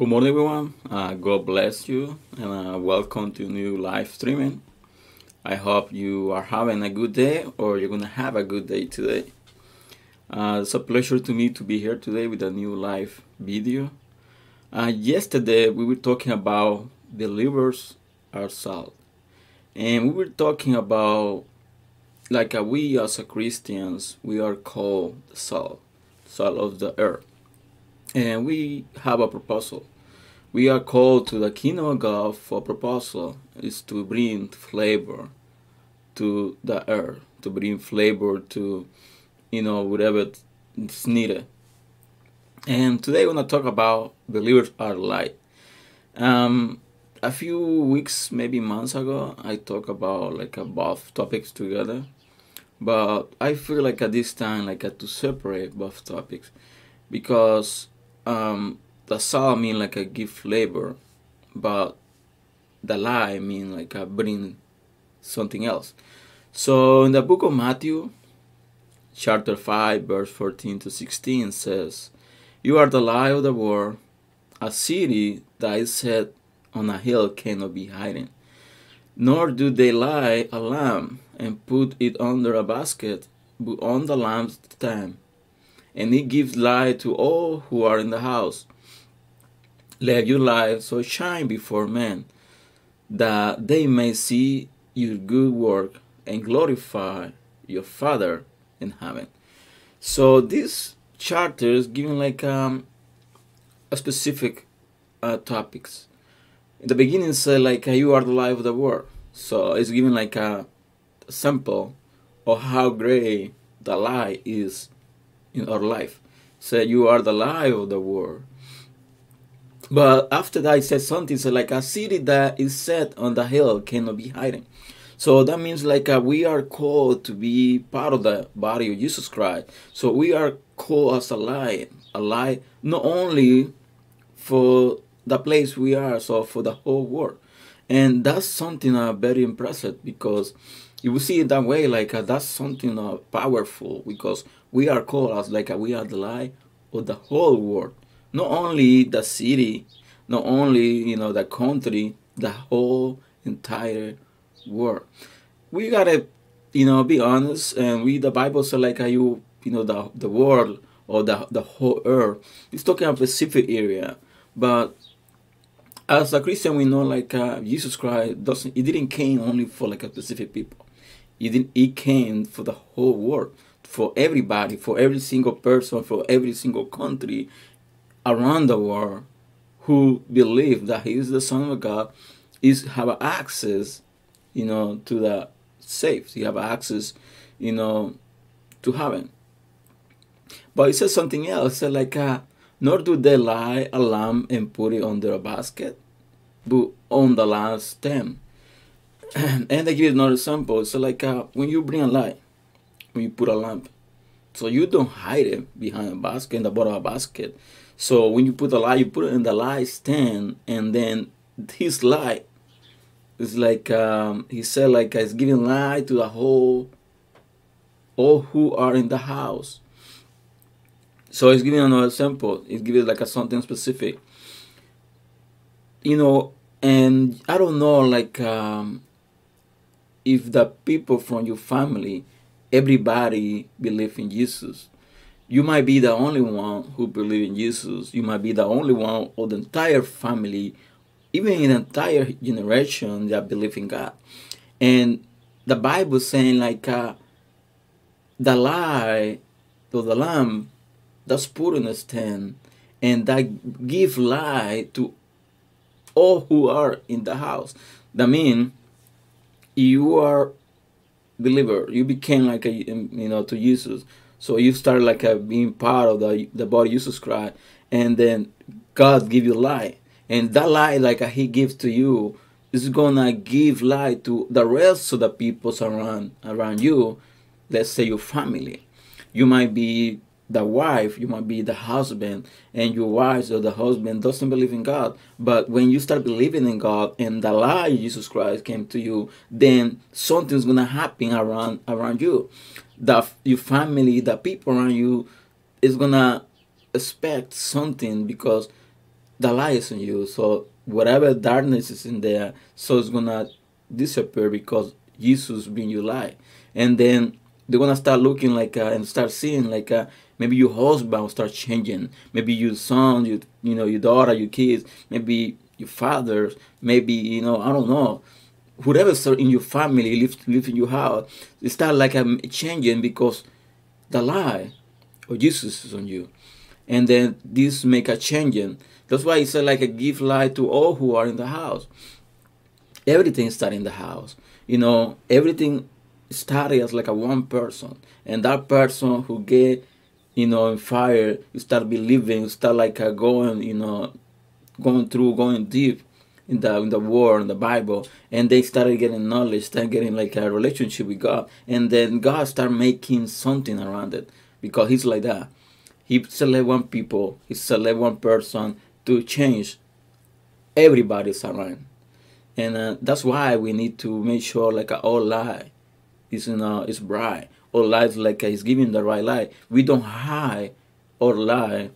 Good morning, everyone. Uh, God bless you, and uh, welcome to new live streaming. I hope you are having a good day, or you're gonna have a good day today. Uh, it's a pleasure to me to be here today with a new live video. Uh, yesterday we were talking about believers are salt, and we were talking about like uh, we as Christians we are called salt, salt of the earth and we have a proposal. We are called to the kingdom of God for proposal is to bring flavor to the earth, to bring flavor to, you know, whatever is needed. And today we're to talk about believers are light. Um, a few weeks, maybe months ago, I talked about like a both topics together, but I feel like at this time, like I had to separate both topics because um, the salt mean like a give flavor, but the lie mean like a bring something else. So in the book of Matthew, chapter 5, verse 14 to 16 says, You are the light of the world. A city that is set on a hill cannot be hidden. Nor do they light a lamp and put it under a basket, but on the lampstand and it gives light to all who are in the house. Let your light so shine before men that they may see your good work and glorify your Father in heaven. So this charter is giving like um, a specific uh, topics. In the beginning, say like uh, you are the light of the world. So it's giving like a sample of how great the light is in our life. Said you are the light of the world. But after that, he said something so like a city that is set on the hill cannot be hidden. So that means like uh, we are called to be part of the body of Jesus Christ. So we are called as a light, a light not only for the place we are, so for the whole world. And that's something uh, very impressive because you will see it that way, like uh, that's something uh, powerful because we are called as like we are the light of the whole world, not only the city, not only you know the country, the whole entire world. We gotta, you know, be honest, and we the Bible says like how you you know the the world or the the whole earth. It's talking a specific area, but as a Christian, we know like uh, Jesus Christ doesn't. He didn't came only for like a specific people. He didn't. He came for the whole world, for everybody, for every single person, for every single country around the world who believe that He is the Son of God, is have access, you know, to the safe. You have access, you know, to heaven. But it says something else. It said like, uh, nor do they lie a lamb and put it under a basket, but on the last stem and they give another example. So like uh, when you bring a light, when you put a lamp, so you don't hide it behind a basket in the bottom of a basket. So when you put the light, you put it in the light stand, and then his light is like um, he said, like it's giving light to the whole, all who are in the house. So it's giving another example. It's giving like a something specific. You know, and I don't know, like um, if the people from your family, everybody believe in Jesus, you might be the only one who believe in Jesus. You might be the only one of the entire family, even the entire generation that believe in God. And the Bible saying like uh, the lie to the lamb that's put in the stand and that give light to all who are in the house. That mean you are believer you became like a um, you know to jesus. So you start like a being part of the the body jesus christ and then god give you light. And that light like uh, he gives to you is gonna give light to the rest of the people around around you let's say your family. You might be the wife, you might be the husband, and your wife or the husband doesn't believe in God. But when you start believing in God and the light Jesus Christ came to you, then something's gonna happen around around you. The your family, the people around you, is gonna expect something because the light is in you. So whatever darkness is in there, so it's gonna disappear because Jesus being your light. And then they're gonna start looking like uh, and start seeing like uh, maybe your husband will start changing, maybe your son, you you know your daughter, your kids, maybe your fathers, maybe you know I don't know, whoever in your family live live in your house, it start like um, changing because the lie of Jesus is on you, and then this make a changing. That's why said like a give light to all who are in the house. Everything start in the house. You know, everything started as like a one person, and that person who get you know in fire, you start believing, you start like a going, you know, going through, going deep in the in the war in the Bible, and they started getting knowledge, started getting like a relationship with God, and then God started making something around it because He's like that. He select one people, He select one person to change everybody's around, and uh, that's why we need to make sure like our life is in uh, is bright. or life like he's giving the right light. We don't hide or lie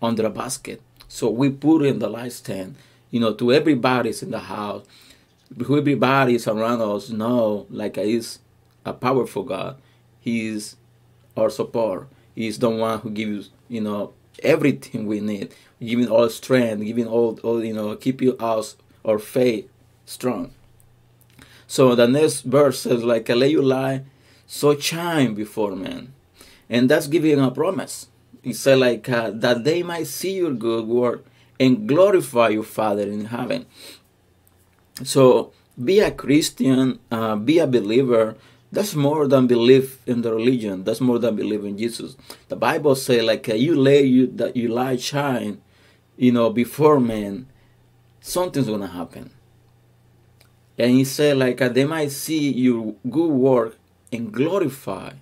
under a basket. So we put in the light stand, you know, to everybody's in the house, everybody's around us know like he's a powerful God. He's our support. He's the one who gives, you know, everything we need, giving all strength, giving all, all you know, keep keeping us our faith strong. So the next verse says, like, a lay you lie, so shine before men. And that's giving a promise. He said, like, uh, that they might see your good work and glorify your Father in heaven. So be a Christian, uh, be a believer. That's more than believe in the religion. That's more than believe in Jesus. The Bible say like uh, you lay you that you lie shine, you know, before men. Something's gonna happen. And he said like they might see your good work and glorify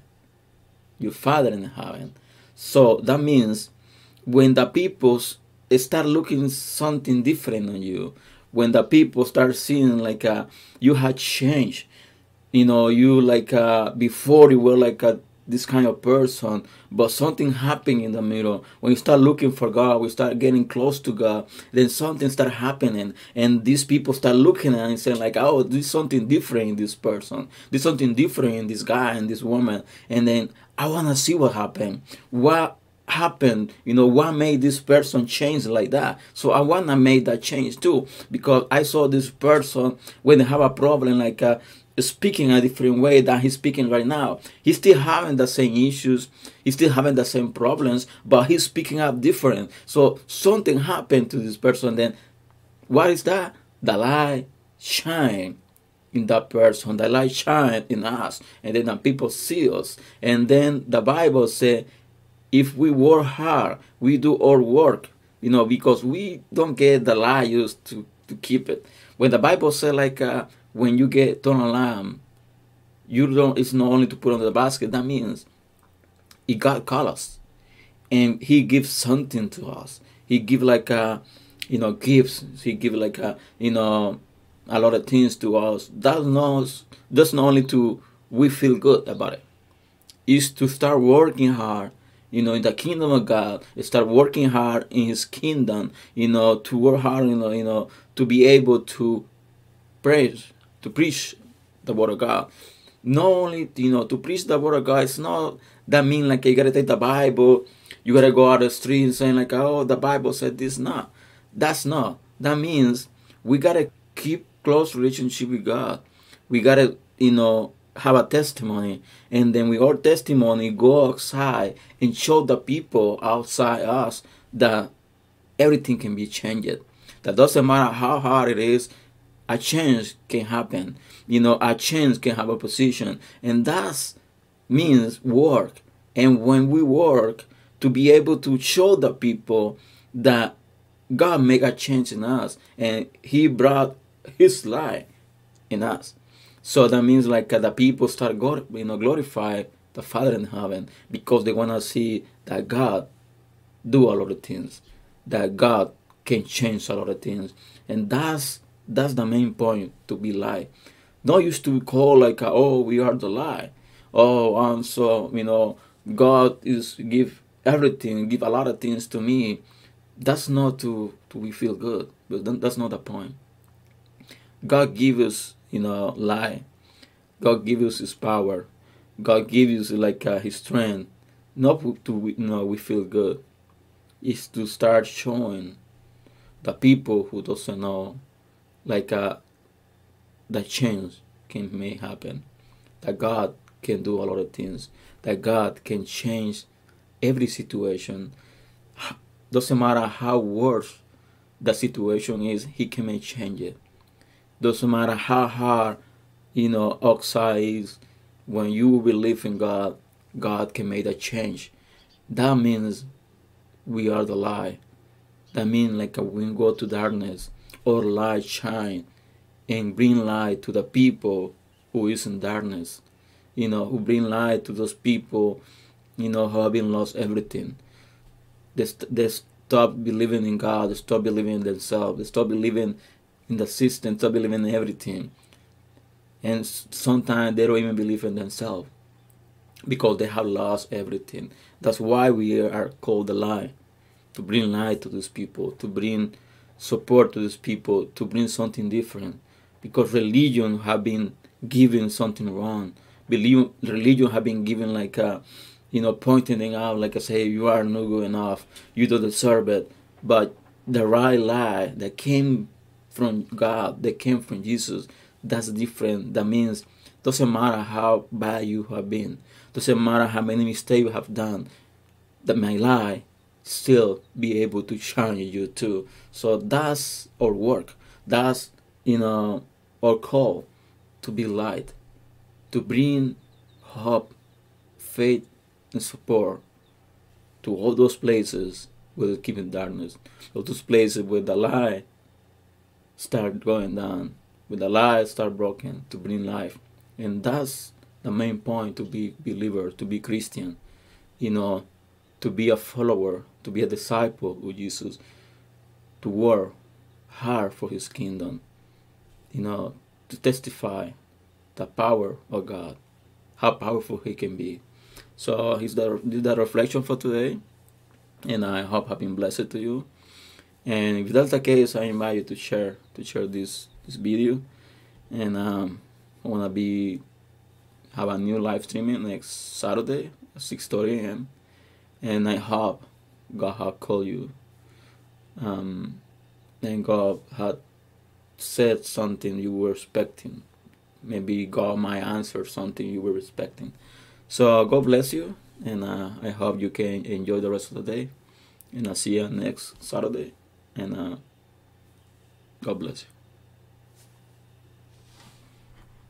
your Father in heaven. So that means when the people start looking something different on you when the people start seeing like uh, you had changed you know you like uh, before you were like a, this kind of person but something happened in the middle. When you start looking for god we start getting close to god then something start happening and these people start looking and saying like oh there's something different in this person. There's something different in this guy and this woman. And then i want to see what happened. What happened you know what made this person change like that? So i want to make that change too because i saw this person when they have a problem like uh, speaking a different way than he's speaking right now. He's still having the same issues he's still having the same problems but he's speaking up different. So something happened to this person then what is that? The light shine in that person the light shine in us and then the people see us. And then the bible says if we work hard, we do our work, you know, because we don't get the lions to, to keep it. When the Bible says like uh, when you get torn a lamb, you don't. It's not only to put on the basket. That means He God call us, and He gives something to us. He give like a, uh, you know, gifts. He give like a, uh, you know, a lot of things to us. That's not. That's not only to we feel good about it. it. Is to start working hard you know, in the kingdom of God, start working hard in His kingdom, you know, to work hard, you know, you know, to be able to preach, to preach the word of God. Not only, you know, to preach the word of God, it's not that mean like you gotta take the Bible, you gotta go out the street and saying like, oh, the Bible said this. Not. That's not. That means we gotta keep close relationship with God. We gotta, you know, have a testimony and then with our testimony go outside and show the people outside us that everything can be changed. That doesn't matter how hard it is a change can happen. You know a change can have a position. And that means work. And when we work to be able to show the people that god made a change in us and he brought his life in us so that means like uh, the people start you know, glorify the Father in heaven because they want to see that God do a lot of things, that God can change a lot of things, and that's that's the main point to be light. Not used to call like uh, oh we are the light, oh I'm so you know God is give everything, give a lot of things to me. that's not to, to we feel good, but that's not the point. God give us, you know, lie. God give us His power. God give us like uh, His strength, not to you know we feel good. Is to start showing the people who doesn't know, like uh, the change can may happen, that God can do a lot of things, that God can change every situation. Doesn't matter how worse the situation is, He can make change it. Doesn't matter how hard, you know, oxide is. When you believe in God, God can make a change. That means we are the light. That means like when we go to darkness, our light shine and bring light to the people who is in darkness. You know, who bring light to those people, you know, who have been lost everything. They, they stop believing in God, they stop believing in themselves, they stop believing in the system, to believe in everything. And sometimes they don't even believe in themselves because they have lost everything. That's why we are called the light to bring light to these people, to bring support to these people, to bring something different. Because religion have been given something wrong. Believe, religion have been given like a, you know, pointing out like I say, you are not good enough, you don't deserve it. But the right lie that came from God, that came from Jesus, that's different. That means doesn't matter how bad you have been, doesn't matter how many mistakes you have done, that my lie still be able to shine you too. So that's our work. That's you know our call to be light, to bring hope, faith, and support to all those places where keep in darkness, all those places where the light start going down, with the light start broken to bring life. And that's the main point to be believer, to be Christian. You know, to be a follower, to be a disciple of Jesus, to work hard for his kingdom, you know, to testify the power of God, how powerful he can be. So the, the reflection for today, and I hope I've been blessed to you. And if that's the case, I invite you to share to share this this video, and um, I wanna be have a new live streaming next Saturday at 6:30 a.m and I hope God had called you. Um, and God had said something you were expecting. Maybe God might answer something you were expecting. So God bless you, and uh, I hope you can enjoy the rest of the day. And I'll see you next Saturday. And uh, God bless you.